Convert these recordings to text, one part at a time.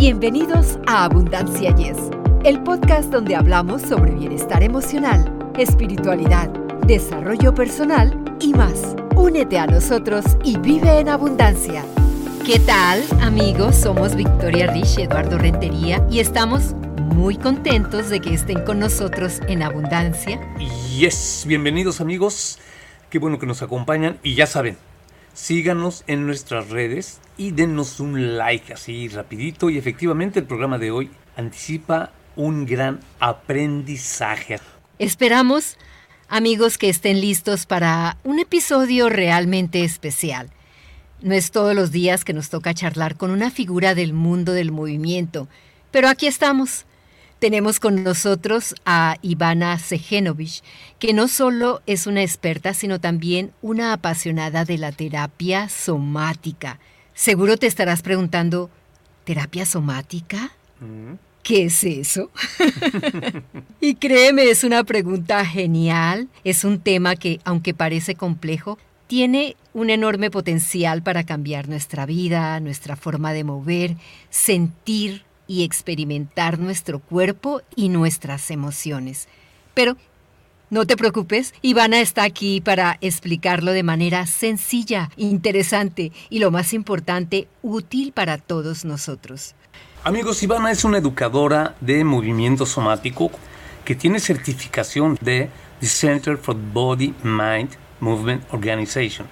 Bienvenidos a Abundancia Yes, el podcast donde hablamos sobre bienestar emocional, espiritualidad, desarrollo personal y más. Únete a nosotros y vive en abundancia. ¿Qué tal, amigos? Somos Victoria Rich y Eduardo Rentería y estamos muy contentos de que estén con nosotros en Abundancia. Yes, bienvenidos amigos. Qué bueno que nos acompañan y ya saben, síganos en nuestras redes y denos un like así rapidito y efectivamente el programa de hoy anticipa un gran aprendizaje. Esperamos, amigos, que estén listos para un episodio realmente especial. No es todos los días que nos toca charlar con una figura del mundo del movimiento, pero aquí estamos. Tenemos con nosotros a Ivana Sejenovich, que no solo es una experta, sino también una apasionada de la terapia somática. Seguro te estarás preguntando, ¿terapia somática? Mm. ¿Qué es eso? y créeme, es una pregunta genial. Es un tema que, aunque parece complejo, tiene un enorme potencial para cambiar nuestra vida, nuestra forma de mover, sentir, y experimentar nuestro cuerpo y nuestras emociones. Pero no te preocupes, Ivana está aquí para explicarlo de manera sencilla, interesante y lo más importante, útil para todos nosotros. Amigos, Ivana es una educadora de movimiento somático que tiene certificación de The Center for Body Mind Movement Organization.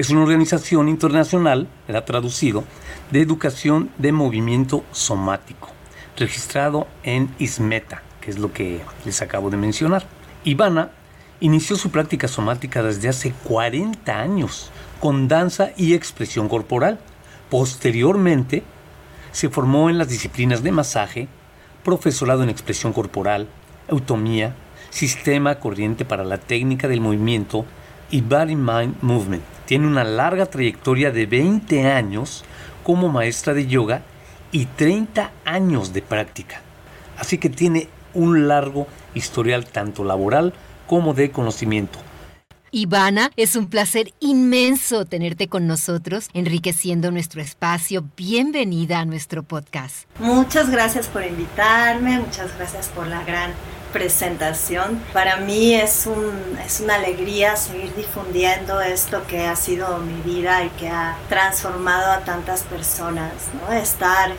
Es una organización internacional, era traducido, de educación de movimiento somático, registrado en ISMETA, que es lo que les acabo de mencionar. Ivana inició su práctica somática desde hace 40 años con danza y expresión corporal. Posteriormente, se formó en las disciplinas de masaje, profesorado en expresión corporal, eutomía, sistema corriente para la técnica del movimiento y Body Mind Movement. Tiene una larga trayectoria de 20 años como maestra de yoga y 30 años de práctica. Así que tiene un largo historial tanto laboral como de conocimiento. Ivana, es un placer inmenso tenerte con nosotros, enriqueciendo nuestro espacio. Bienvenida a nuestro podcast. Muchas gracias por invitarme, muchas gracias por la gran presentación. Para mí es, un, es una alegría seguir difundiendo esto que ha sido mi vida y que ha transformado a tantas personas, ¿no? Estar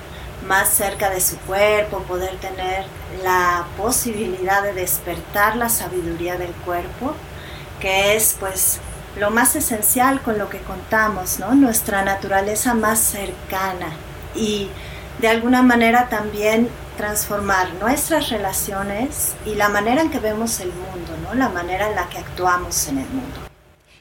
más cerca de su cuerpo, poder tener la posibilidad de despertar la sabiduría del cuerpo, que es pues lo más esencial con lo que contamos, ¿no? Nuestra naturaleza más cercana y de alguna manera también transformar nuestras relaciones y la manera en que vemos el mundo, ¿no? la manera en la que actuamos en el mundo.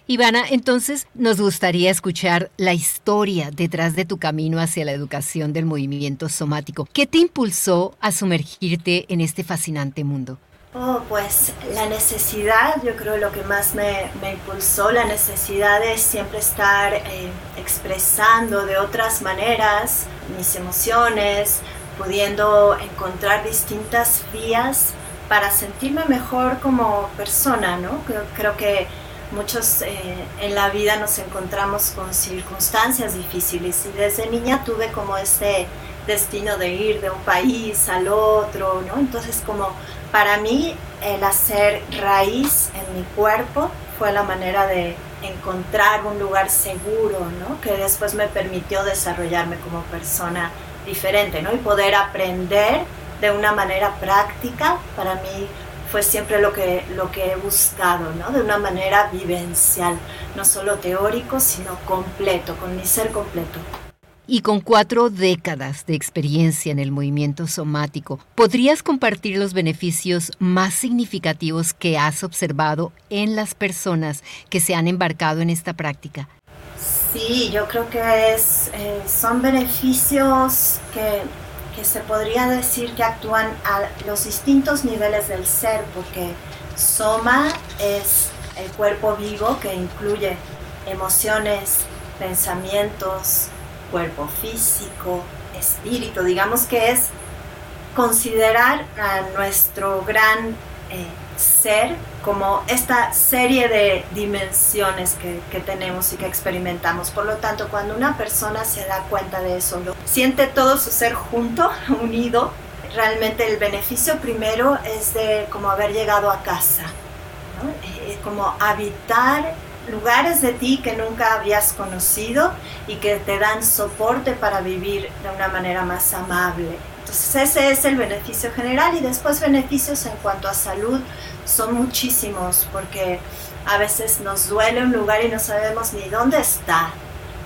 Ivana, entonces nos gustaría escuchar la historia detrás de tu camino hacia la educación del movimiento somático. ¿Qué te impulsó a sumergirte en este fascinante mundo? Oh, pues la necesidad, yo creo lo que más me, me impulsó, la necesidad de siempre estar eh, expresando de otras maneras mis emociones, pudiendo encontrar distintas vías para sentirme mejor como persona, ¿no? Creo, que muchos eh, en la vida nos encontramos con circunstancias difíciles y desde niña tuve como este destino de ir de un país al otro, ¿no? Entonces como para mí el hacer raíz en mi cuerpo fue la manera de encontrar un lugar seguro, ¿no? Que después me permitió desarrollarme como persona diferente, ¿no? Y poder aprender de una manera práctica, para mí fue siempre lo que, lo que he buscado, ¿no? De una manera vivencial, no solo teórico, sino completo, con mi ser completo. Y con cuatro décadas de experiencia en el movimiento somático, ¿podrías compartir los beneficios más significativos que has observado en las personas que se han embarcado en esta práctica? Sí, yo creo que es, eh, son beneficios que, que, se podría decir que actúan a los distintos niveles del ser, porque soma es el cuerpo vivo que incluye emociones, pensamientos, cuerpo físico, espíritu, digamos que es considerar a nuestro gran eh, ser como esta serie de dimensiones que, que, tenemos y que experimentamos. Por lo tanto, cuando una persona se da cuenta de eso, lo, siente todo su ser junto, unido, realmente el beneficio primero es de como haber llegado a casa, ¿no? Eh, como habitar lugares de ti que nunca habías conocido y que te dan soporte para vivir de una manera más amable. Entonces ese es el beneficio general y después beneficios en cuanto a salud son muchísimos porque a veces nos duele un lugar y no sabemos ni dónde está,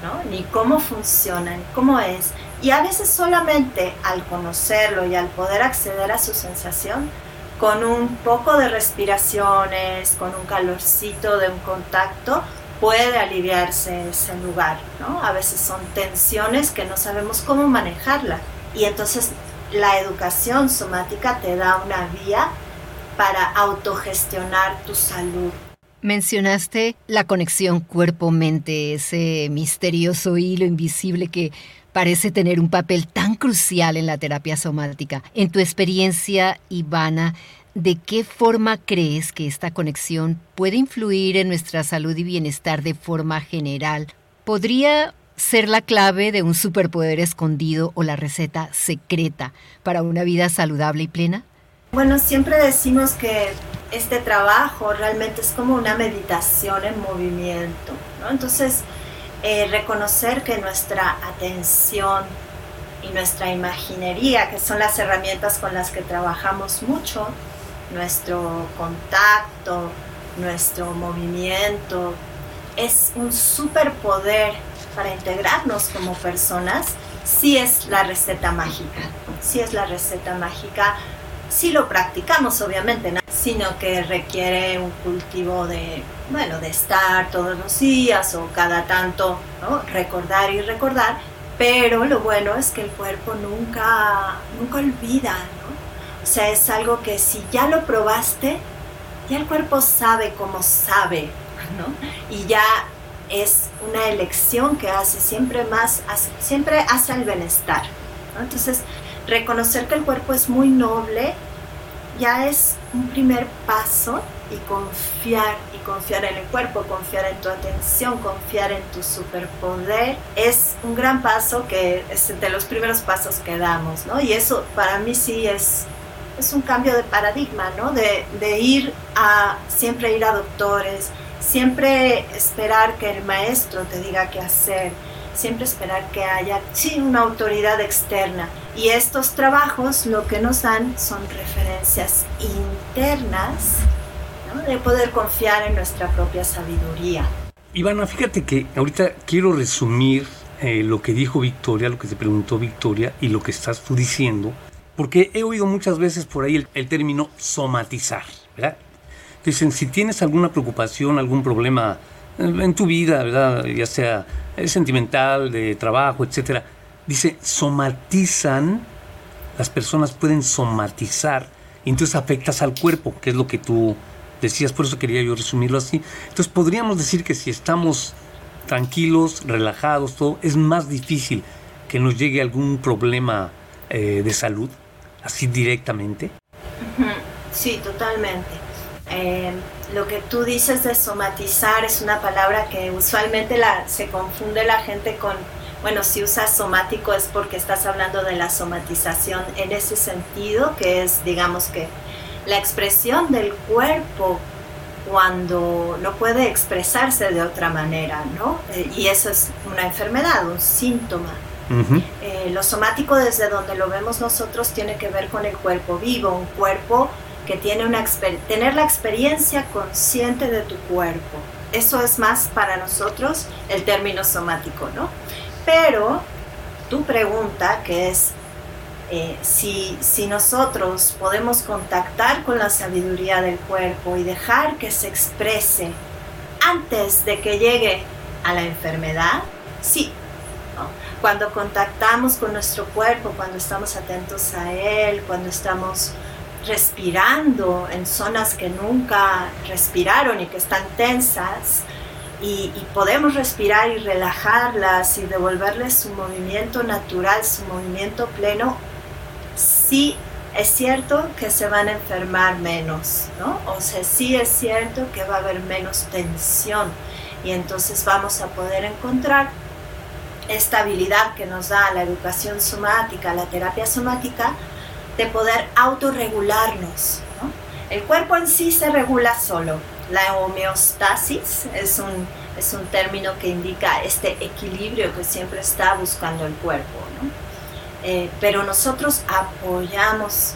¿no? ni cómo funciona, ni cómo es. Y a veces solamente al conocerlo y al poder acceder a su sensación, con un poco de respiraciones, con un calorcito de un contacto, puede aliviarse ese lugar, ¿no? A veces son tensiones que no sabemos cómo manejarla. Y entonces la educación somática te da una vía para autogestionar tu salud. Mencionaste la conexión cuerpo-mente, ese misterioso hilo invisible que parece tener un papel tan crucial en la terapia somática. En tu experiencia, Ivana, ¿de qué forma crees que esta conexión puede influir en nuestra salud y bienestar de forma general? ¿Podría ser la clave de un superpoder escondido o la receta secreta para una vida saludable y plena? Bueno, siempre decimos que este trabajo realmente es como una meditación en movimiento, ¿no? Entonces, eh, reconocer que nuestra atención y nuestra imaginería, que son las herramientas con las que trabajamos mucho, nuestro contacto, nuestro movimiento, es un superpoder para integrarnos como personas, sí es la receta mágica, sí es la receta mágica. Si lo practicamos obviamente, sino que requiere un cultivo de, bueno, de estar todos los días o cada tanto, recordar y recordar, pero lo bueno es que el cuerpo nunca, nunca olvida, ¿no? O sea, es algo que si ya lo probaste, ya el cuerpo sabe cómo sabe, ¿no? Y ya es una elección que hace siempre más, siempre hace el bienestar. Entonces, reconocer que el cuerpo es muy noble ya es un primer paso y confiar y confiar en el cuerpo, confiar en tu atención, confiar en tu superpoder es un gran paso que es de los primeros pasos que damos, ¿no? Y eso para mí sí es, es un cambio de paradigma, ¿no? De, de ir a siempre ir a doctores, siempre esperar que el maestro te diga qué hacer, siempre esperar que haya sí, una autoridad externa. Y estos trabajos lo que nos dan son referencias internas de poder confiar en nuestra propia sabiduría. Ivana, fíjate que ahorita quiero resumir eh, lo que dijo Victoria, lo que te preguntó Victoria y lo que estás tú diciendo, porque he oído muchas veces por ahí el, el término somatizar, ¿verdad? Dicen, si tienes alguna preocupación, algún problema en tu vida, ¿verdad? ya sea eh, sentimental, de trabajo, etcétera. Dice, somatizan, las personas pueden somatizar, y entonces afectas al cuerpo, que es lo que tú decías, por eso quería yo resumirlo así. Entonces podríamos decir que si estamos tranquilos, relajados, todo, es más difícil que nos llegue algún problema eh, de salud, así directamente. Sí, totalmente. Eh, lo que tú dices de somatizar es una palabra que usualmente la, se confunde la gente con, bueno, si usas somático es porque estás hablando de la somatización en ese sentido, que es, digamos que, la expresión del cuerpo cuando no puede expresarse de otra manera, ¿no? Eh, y eso es una enfermedad, un síntoma. Eh, lo somático desde donde lo vemos nosotros tiene que ver con el cuerpo vivo, un cuerpo que tiene una tener la experiencia consciente de tu cuerpo. Eso es más para nosotros el término somático, ¿no? Pero tu pregunta, que es eh, si, si nosotros podemos contactar con la sabiduría del cuerpo y dejar que se exprese antes de que llegue a la enfermedad, sí. Cuando contactamos con nuestro cuerpo, cuando estamos atentos a él, cuando estamos respirando en zonas que nunca respiraron y que están tensas, y, podemos respirar y relajarlas y devolverles su movimiento natural, su movimiento pleno, sí es cierto que se van a enfermar menos, ¿no? O sea, sí es cierto que va a haber menos tensión y entonces vamos a poder encontrar esta habilidad que nos da la educación somática, la terapia somática, de poder autorregularnos. ¿no? El cuerpo en sí se regula solo. La homeostasis es un, es un término que indica este equilibrio que siempre está buscando el cuerpo. Eh, pero nosotros apoyamos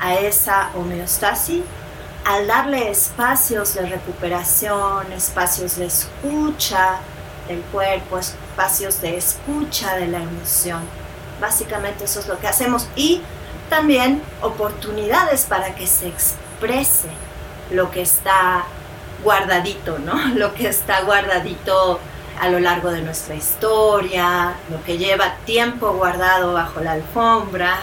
a esa homeostasis al darle espacios de recuperación, espacios de escucha del cuerpo, espacios de escucha de la emoción. Básicamente eso es lo que hacemos y también oportunidades para que se exprese lo que está guardadito, ¿no? Lo que está guardadito a lo largo de nuestra historia, lo que lleva tiempo guardado bajo la alfombra,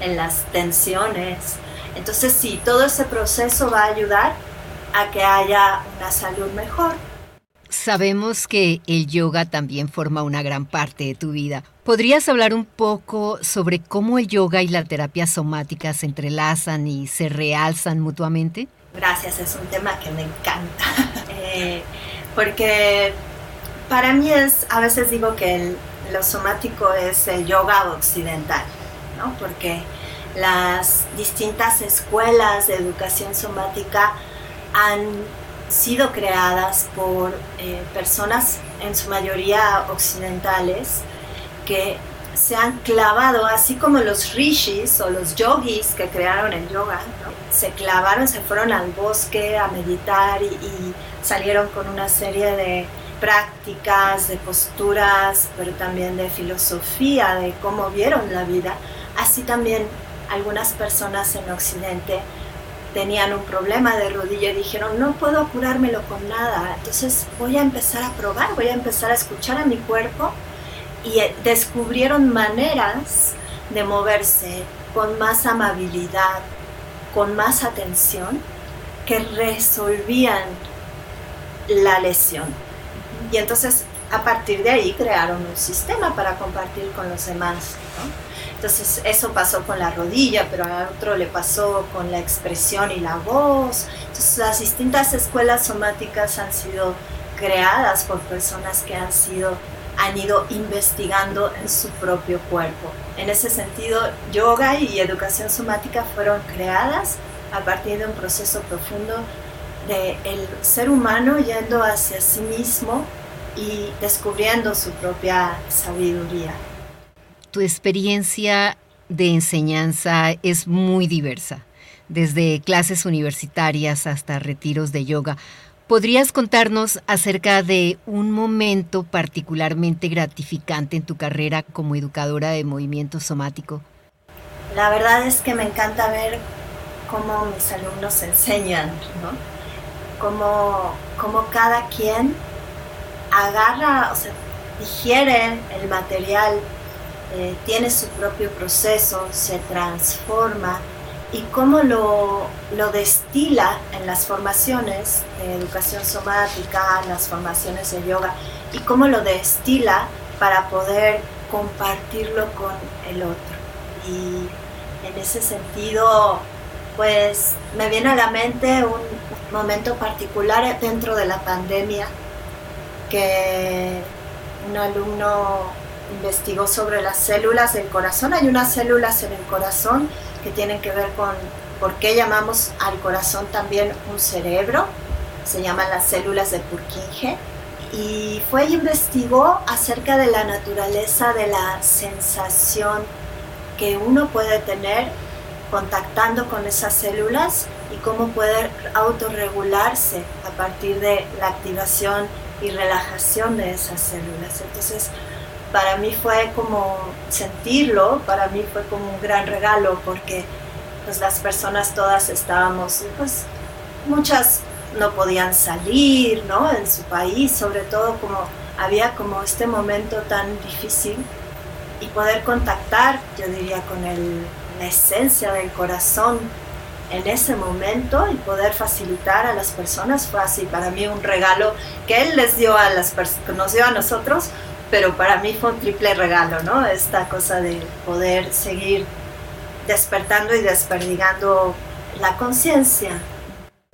en las tensiones. Entonces sí, todo ese proceso va a ayudar a que haya una salud mejor. Sabemos que el yoga también forma una gran parte de tu vida. ¿Podrías hablar un poco sobre cómo el yoga y la terapia somática se entrelazan y se realzan mutuamente? Gracias, es un tema que me encanta. Eh, porque para mí es, a veces digo que lo somático es el yoga occidental, ¿no? Porque las distintas escuelas de educación somática han sido creadas por eh, personas en su mayoría occidentales que se han clavado, así como los rishis o los yogis que crearon el yoga, se clavaron, se fueron al bosque a meditar y salieron con una serie de prácticas, de posturas, pero también de filosofía, de cómo vieron la vida. Así también algunas personas en Occidente tenían un problema de rodilla y dijeron, no puedo curármelo con nada, entonces voy a empezar a probar, voy a empezar a escuchar a mi cuerpo y eh, descubrieron maneras de moverse con más amabilidad, con más atención, que resolvían la lesión. Y entonces a partir de ahí crearon un sistema para compartir con los demás. Entonces eso pasó con la rodilla, pero a otro le pasó con la expresión y la voz. Entonces las distintas escuelas somáticas han sido creadas por personas que han sido han ido investigando en su propio cuerpo. En ese sentido, yoga y educación somática fueron creadas a partir de un proceso profundo de el ser humano yendo hacia sí mismo y descubriendo su propia sabiduría. Tu experiencia de enseñanza es muy diversa, desde clases universitarias hasta retiros de yoga. ¿Podrías contarnos acerca de un momento particularmente gratificante en tu carrera como educadora de movimiento somático? La verdad es que me encanta ver cómo mis alumnos enseñan, ¿no? Cómo, cómo cada quien agarra, o sea, digiere el material, eh, tiene su propio proceso, se transforma y cómo lo, destila en las formaciones de educación somática, en las formaciones de yoga, y cómo lo destila para poder compartirlo con el otro. Y en ese sentido, pues me viene a la mente un momento particular dentro de la pandemia que un alumno investigó sobre las células del corazón. Hay unas células en el corazón que tienen que ver con por qué llamamos al corazón también un cerebro, se llaman las células de Purkinje, y fue y investigó acerca de la naturaleza de la sensación que uno puede tener contactando con esas células y cómo puede autorregularse a partir de la activación y relajación de esas células. Entonces, para mí fue como sentirlo, para mí fue como un gran regalo porque pues las personas todas estábamos, pues muchas no podían salir, ¿no? En su país, sobre todo como había como este momento tan difícil y poder contactar, yo diría, con el, la esencia del corazón en ese momento y poder facilitar a las personas fue así para mí un regalo que él les dio a las personas, nos dio a nosotros, pero para mí fue un triple regalo, ¿no? Esta cosa de poder seguir despertando y desperdigando la conciencia.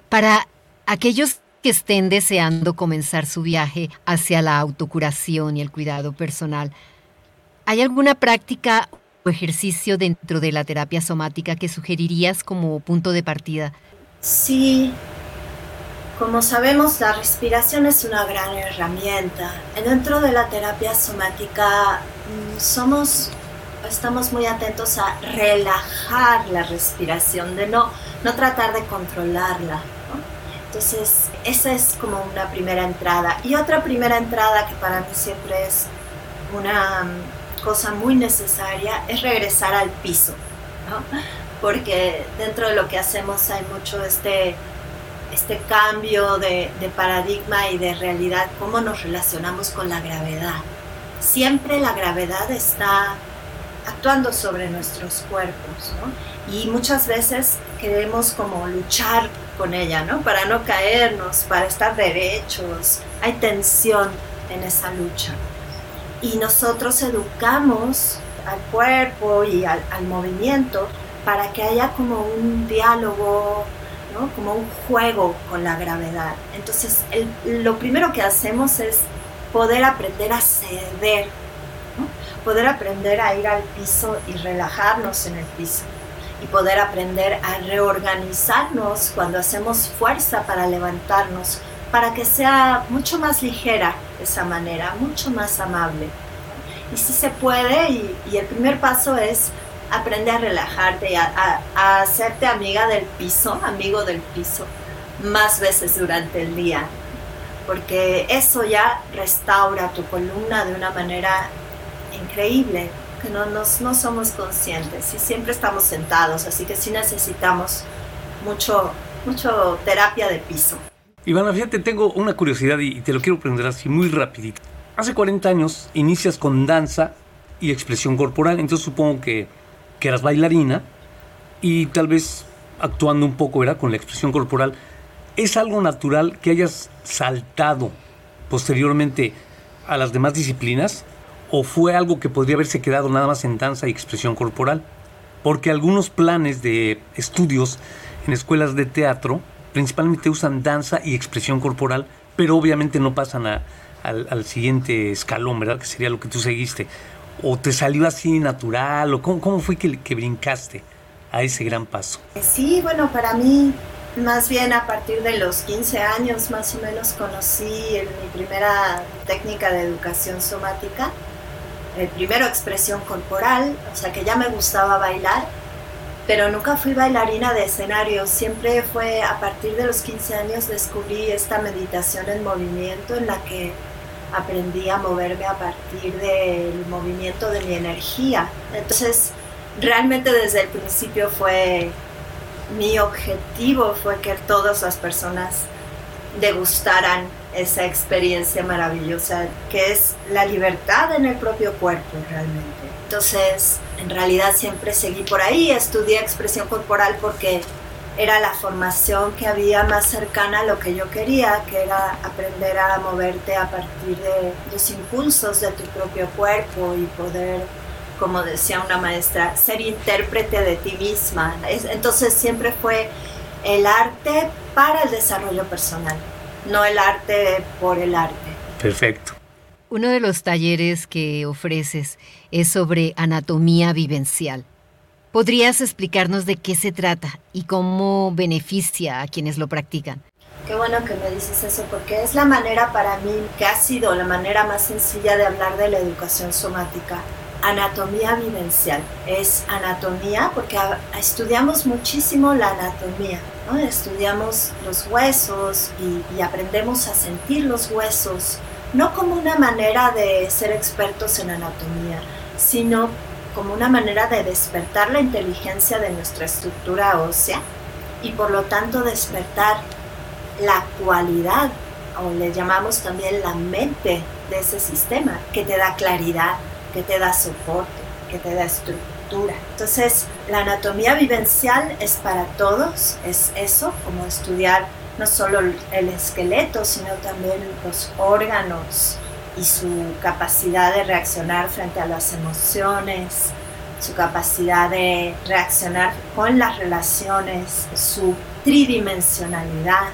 Para aquellos que estén deseando comenzar su viaje hacia la autocuración y el cuidado personal, ¿hay alguna práctica o ejercicio dentro de la terapia somática que sugerirías como punto de partida? Sí, como sabemos, la respiración es una gran herramienta. Dentro de la terapia somática mm, somos, estamos muy atentos a relajar la respiración, de no, no tratar de controlarla. Entonces, esa es como una primera entrada. Y otra primera entrada que para mí siempre es una mm, cosa muy necesaria es regresar al piso. Porque dentro de lo que hacemos hay mucho este este cambio de, paradigma y de realidad, cómo nos relacionamos con la gravedad. Siempre la gravedad está actuando sobre nuestros cuerpos, ¿no? Y muchas veces queremos como luchar con ella, ¿no? Para no caernos, para estar derechos. Hay tensión en esa lucha. Y nosotros educamos al cuerpo y al, al movimiento para que haya como un diálogo como un juego con la gravedad. Entonces, lo primero que hacemos es poder aprender a ceder, poder aprender a ir al piso y relajarnos en el piso y poder aprender a reorganizarnos cuando hacemos fuerza para levantarnos, para que sea mucho más ligera esa manera, mucho más amable. Y si se puede, y el primer paso es aprende a relajarte, a, a, hacerte amiga del piso, amigo del piso, más veces durante el día, porque eso ya restaura tu columna de una manera increíble, que no, nos, no somos conscientes y siempre estamos sentados, así que sí necesitamos mucho, mucho terapia de piso. Ivana, fíjate, tengo una curiosidad y te lo quiero aprender así muy rapidito. Hace 40 años inicias con danza y expresión corporal, entonces supongo que que eras bailarina y tal vez actuando un poco era con la expresión corporal, ¿es algo natural que hayas saltado posteriormente a las demás disciplinas? ¿O fue algo que podría haberse quedado nada más en danza y expresión corporal? Porque algunos planes de estudios en escuelas de teatro principalmente usan danza y expresión corporal, pero obviamente no pasan al, al, siguiente escalón, ¿verdad? Que sería lo que tú seguiste o te salió así natural? ¿O cómo, fue que, que brincaste a ese gran paso? Sí, bueno, para mí más bien a partir de los 15 años más o menos conocí mi primera técnica de educación somática, el primero expresión corporal, o sea que ya me gustaba bailar, pero nunca fui bailarina de escenario, siempre fue a partir de los 15 años descubrí esta meditación en movimiento en la que aprendí a moverme a partir del movimiento de mi energía. Entonces, realmente desde el principio fue mi objetivo fue que todas las personas degustaran esa experiencia maravillosa que es la libertad en el propio cuerpo realmente. Entonces, en realidad siempre seguí por ahí, estudié expresión corporal porque era la formación que había más cercana a lo que yo quería, que era aprender a moverte a partir de los impulsos de tu propio cuerpo y poder, como decía una maestra, ser intérprete de ti misma. Entonces siempre fue el arte para el desarrollo personal, no el arte por el arte. Perfecto. Uno de los talleres que ofreces es sobre anatomía vivencial. ¿Podrías explicarnos de qué se trata y cómo beneficia a quienes lo practican? Qué bueno que me dices eso, porque es la manera para mí que ha sido la manera más sencilla de hablar de la educación somática. Anatomía vivencial. Es anatomía porque estudiamos muchísimo la anatomía, ¿no? estudiamos los huesos y, y aprendemos a sentir los huesos, no como una manera de ser expertos en anatomía, sino como una manera de despertar la inteligencia de nuestra estructura ósea y por lo tanto despertar la cualidad o le llamamos también la mente de ese sistema que te da claridad, que te da soporte, que te da estructura. Entonces, la anatomía vivencial es para todos, es eso, como estudiar no solo el esqueleto, sino también los órganos, y su capacidad de reaccionar frente a las emociones, su capacidad de reaccionar con las relaciones, su tridimensionalidad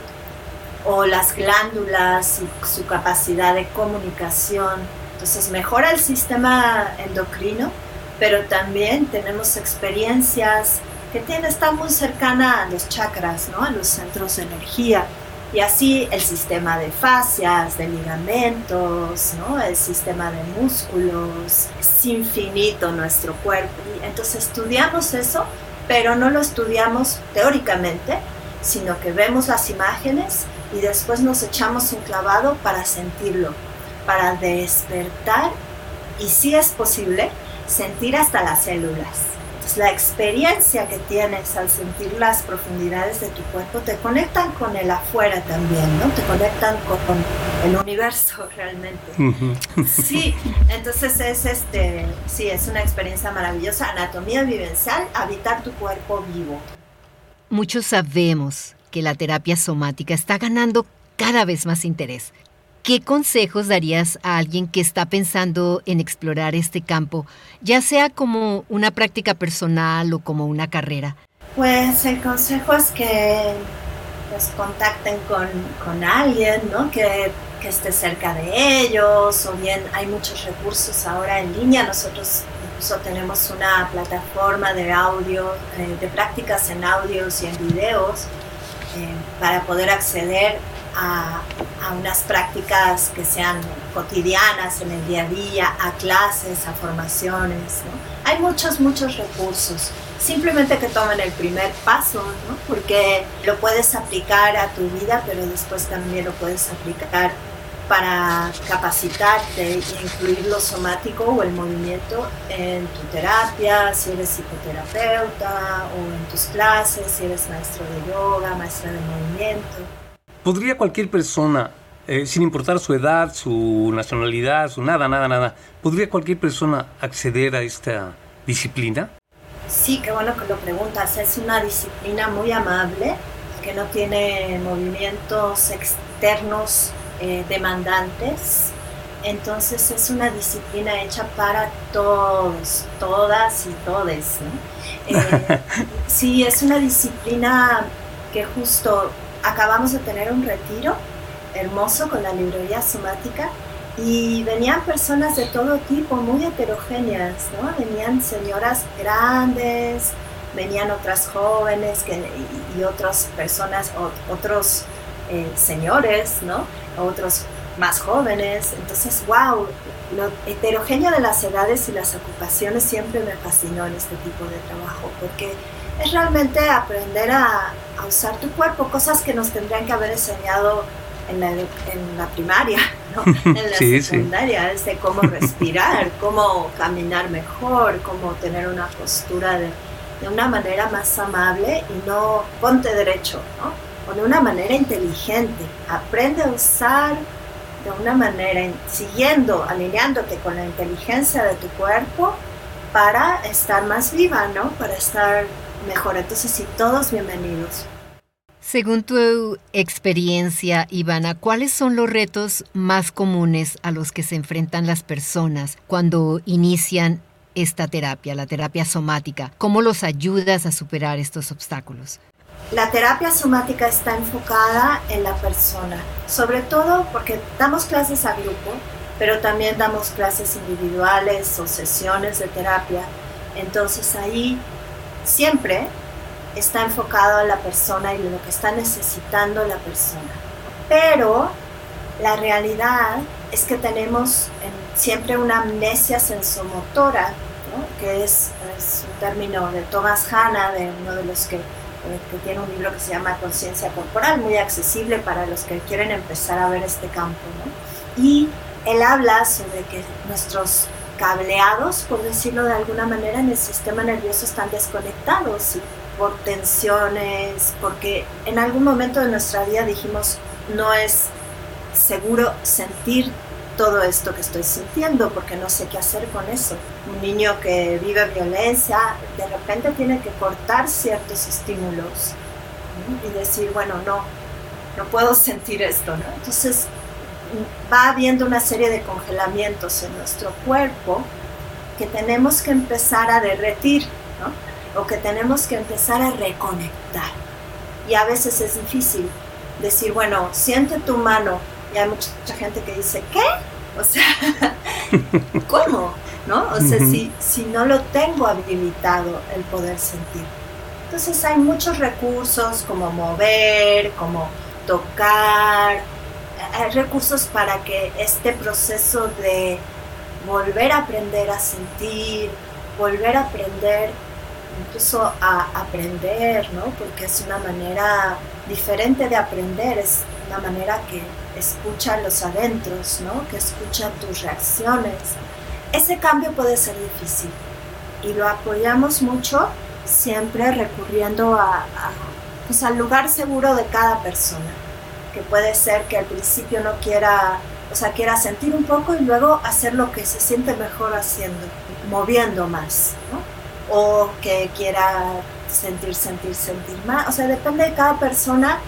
o las glándulas y su capacidad de comunicación. Entonces mejora el sistema endocrino, pero también tenemos experiencias que tiene, está muy cercana a los chakras, ¿no? a los centros de energía. Y así el sistema de fascias, de ligamentos, ¿no? el sistema de músculos, es infinito nuestro cuerpo. Y entonces estudiamos eso, pero no lo estudiamos teóricamente, sino que vemos las imágenes y después nos echamos un clavado para sentirlo, para despertar y si es posible, sentir hasta las células la experiencia que tienes al sentir las profundidades de tu cuerpo te conectan con el afuera también, ¿no? Te conectan con, el universo realmente. Sí, entonces es este, sí, es una experiencia maravillosa, anatomía vivencial, habitar tu cuerpo vivo. Muchos sabemos que la terapia somática está ganando cada vez más interés. ¿Qué consejos darías a alguien que está pensando en explorar este campo, ya sea como una práctica personal o como una carrera? Pues el consejo es que pues, contacten con, alguien ¿no? que, esté cerca de ellos, o bien hay muchos recursos ahora en línea. Nosotros incluso tenemos una plataforma de audio, eh, de prácticas en audios y en videos eh, para poder acceder a, unas prácticas que sean cotidianas en el día a día, a clases, a formaciones. Hay muchos, muchos recursos. Simplemente que tomen el primer paso, porque lo puedes aplicar a tu vida, pero después también lo puedes aplicar para capacitarte e incluir lo somático o el movimiento en tu terapia, si eres psicoterapeuta o en tus clases, si eres maestro de yoga, maestra de movimiento. ¿Podría cualquier persona, eh, sin importar su edad, su nacionalidad, su nada, nada, nada, ¿podría cualquier persona acceder a esta disciplina? Sí, qué bueno que lo preguntas. Es una disciplina muy amable, que no tiene movimientos externos eh, demandantes. Entonces es una disciplina hecha para todos, todas y todes. Eh, sí, es una disciplina que justo acabamos de tener un retiro hermoso con la librería somática y venían personas de todo tipo, muy heterogéneas, ¿no? Venían señoras grandes, venían otras jóvenes que, y, otras personas, otros eh, señores, ¿no? Otros más jóvenes. Entonces, wow, lo heterogéneo de las edades y las ocupaciones siempre me fascinó en este tipo de trabajo, porque es realmente aprender a, usar tu cuerpo, cosas que nos tendrían que haber enseñado en la, en la primaria, ¿no? en la secundaria, es de cómo respirar, cómo caminar mejor, cómo tener una postura de, de una manera más amable y no ponte derecho, ¿no? o de una manera inteligente. Aprende a usar de una manera, siguiendo, alineándote con la inteligencia de tu cuerpo para estar más viva, ¿no? Para estar mejor. Entonces, sí, todos bienvenidos. Según tu experiencia, Ivana, ¿cuáles son los retos más comunes a los que se enfrentan las personas cuando inician esta terapia, la terapia somática? ¿Cómo los ayudas a superar estos obstáculos? La terapia somática está enfocada en la persona, sobre todo porque damos clases a grupo, pero también damos clases individuales o sesiones de terapia. Entonces ahí siempre está enfocado a la persona y lo que está necesitando la persona. Pero la realidad es que tenemos siempre una amnesia sensomotora, que es, un término de Thomas Hanna, de uno de los que que tiene un libro que se llama Conciencia Corporal, muy accesible para los que quieren empezar a ver este campo. Y él habla sobre que nuestros cableados, por decirlo de alguna manera, en el sistema nervioso están desconectados por tensiones, porque en algún momento de nuestra vida dijimos, no es seguro sentir todo esto que estoy sintiendo porque no sé qué hacer con eso. Un niño que vive violencia de repente tiene que cortar ciertos estímulos y decir, bueno, no, no puedo sentir esto. ¿no? Entonces va habiendo una serie de congelamientos en nuestro cuerpo que tenemos que empezar a derretir, ¿no? O que tenemos que empezar a reconectar. Y a veces es difícil decir, bueno, siente tu mano. Y hay mucha gente que dice, ¿qué? O sea, ¿cómo? ¿No? O sea, si, si no lo tengo habilitado el poder sentir. Entonces hay muchos recursos como mover, como tocar, hay recursos para que este proceso de volver a aprender a sentir, volver a aprender incluso a aprender, ¿no? Porque es una manera diferente de aprender, es una manera que escucha los adentros, ¿no? Que escucha tus reacciones. Ese cambio puede ser difícil y lo apoyamos mucho siempre recurriendo a, pues, al lugar seguro de cada persona, que puede ser que al principio no quiera, o sea, quiera sentir un poco y luego hacer lo que se siente mejor haciendo, moviendo más, ¿no? O que quiera sentir, sentir, sentir más, o sea, depende de cada persona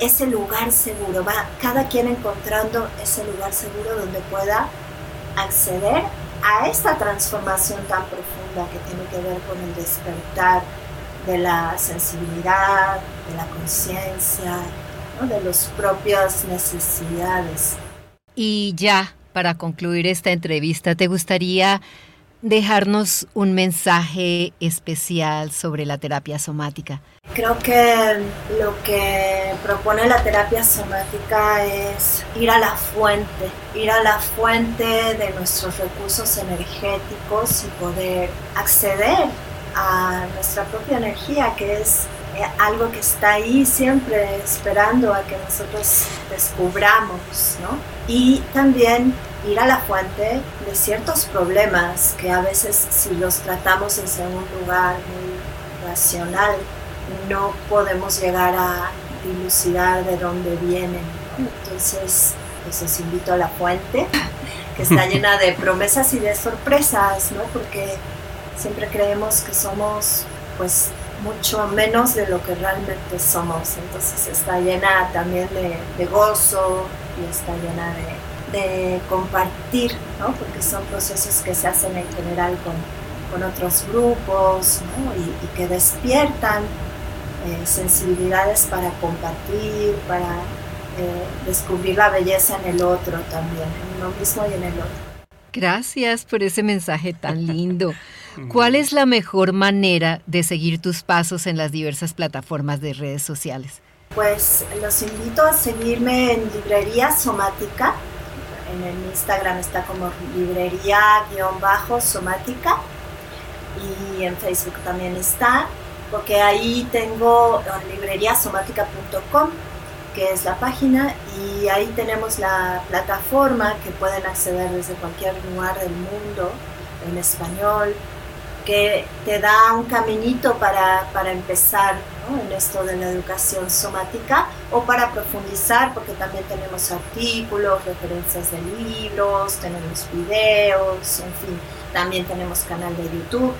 ese lugar seguro, va cada quien encontrando ese lugar seguro donde pueda acceder a esta transformación tan profunda que tiene que ver con el despertar de la sensibilidad, de la conciencia, de las propias necesidades. Y ya, para concluir esta entrevista, ¿te gustaría dejarnos un mensaje especial sobre la terapia somática? Creo que lo que propone la terapia somática es ir a la fuente, ir a la fuente de nuestros recursos energéticos y poder acceder a nuestra propia energía, que es algo que está ahí siempre esperando a que nosotros descubramos, ¿no? Y también ir a la fuente de ciertos problemas que a veces si los tratamos desde un lugar muy racional, no podemos llegar a dilucidar de dónde vienen. Entonces, pues os invito a la fuente, que está llena de promesas y de sorpresas, ¿no? Porque siempre creemos que somos, pues, mucho menos de lo que realmente somos. Entonces está llena también de, gozo y está llena de, compartir, ¿no? porque son procesos que se hacen en general con, otros grupos y, que despiertan eh, sensibilidades para compartir, para eh, descubrir la belleza en el otro también, en uno mismo y en el otro. Gracias por ese mensaje tan lindo. ¿Cuál es la mejor manera de seguir tus pasos en las diversas plataformas de redes sociales? Pues los invito a seguirme en Librería Somática. En el Instagram está como librería-somática y en Facebook también está, porque ahí tengo libreriasomática.com, que es la página, y ahí tenemos la plataforma que pueden acceder desde cualquier lugar del mundo en español, que te da un caminito para, para empezar en esto de la educación somática o para profundizar, porque también tenemos artículos, referencias de libros, tenemos videos, en fin, también tenemos canal de YouTube.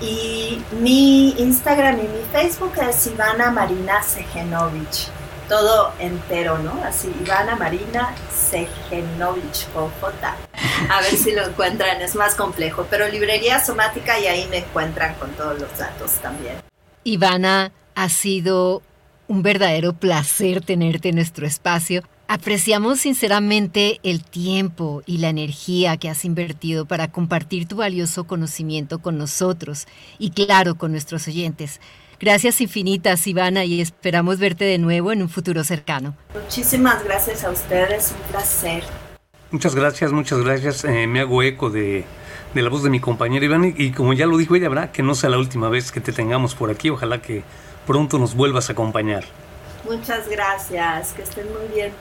Y mi Instagram y mi Facebook es Ivana Marina Sejenovich, todo entero, ¿no? Así, Ivana Marina Sejenovich con. A ver si lo encuentran, es más complejo, pero librería somática y ahí me encuentran con todos los datos también. Ivana, ha sido un verdadero placer tenerte en nuestro espacio. Apreciamos sinceramente el tiempo y la energía que has invertido para compartir tu valioso conocimiento con nosotros y claro con nuestros oyentes. Gracias infinitas, Ivana, y esperamos verte de nuevo en un futuro cercano. Muchísimas gracias a ustedes, un placer. Muchas gracias, muchas gracias. Eh, me hago eco de, la voz de mi compañera Ivana y, como ya lo dijo ella, habrá que no sea la última vez que te tengamos por aquí. Ojalá que pronto nos vuelvas a acompañar. Muchas gracias, que estén muy bien.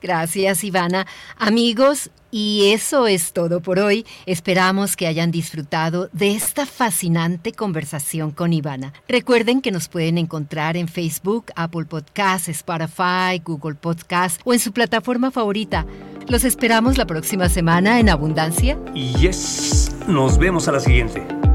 Gracias, Ivana. Amigos, y eso es todo por hoy. Esperamos que hayan disfrutado de esta fascinante conversación con Ivana. Recuerden que nos pueden encontrar en Facebook, Apple Podcasts, Spotify, Google Podcasts o en su plataforma favorita. Los esperamos la próxima semana en Abundancia. Yes, nos vemos a la siguiente.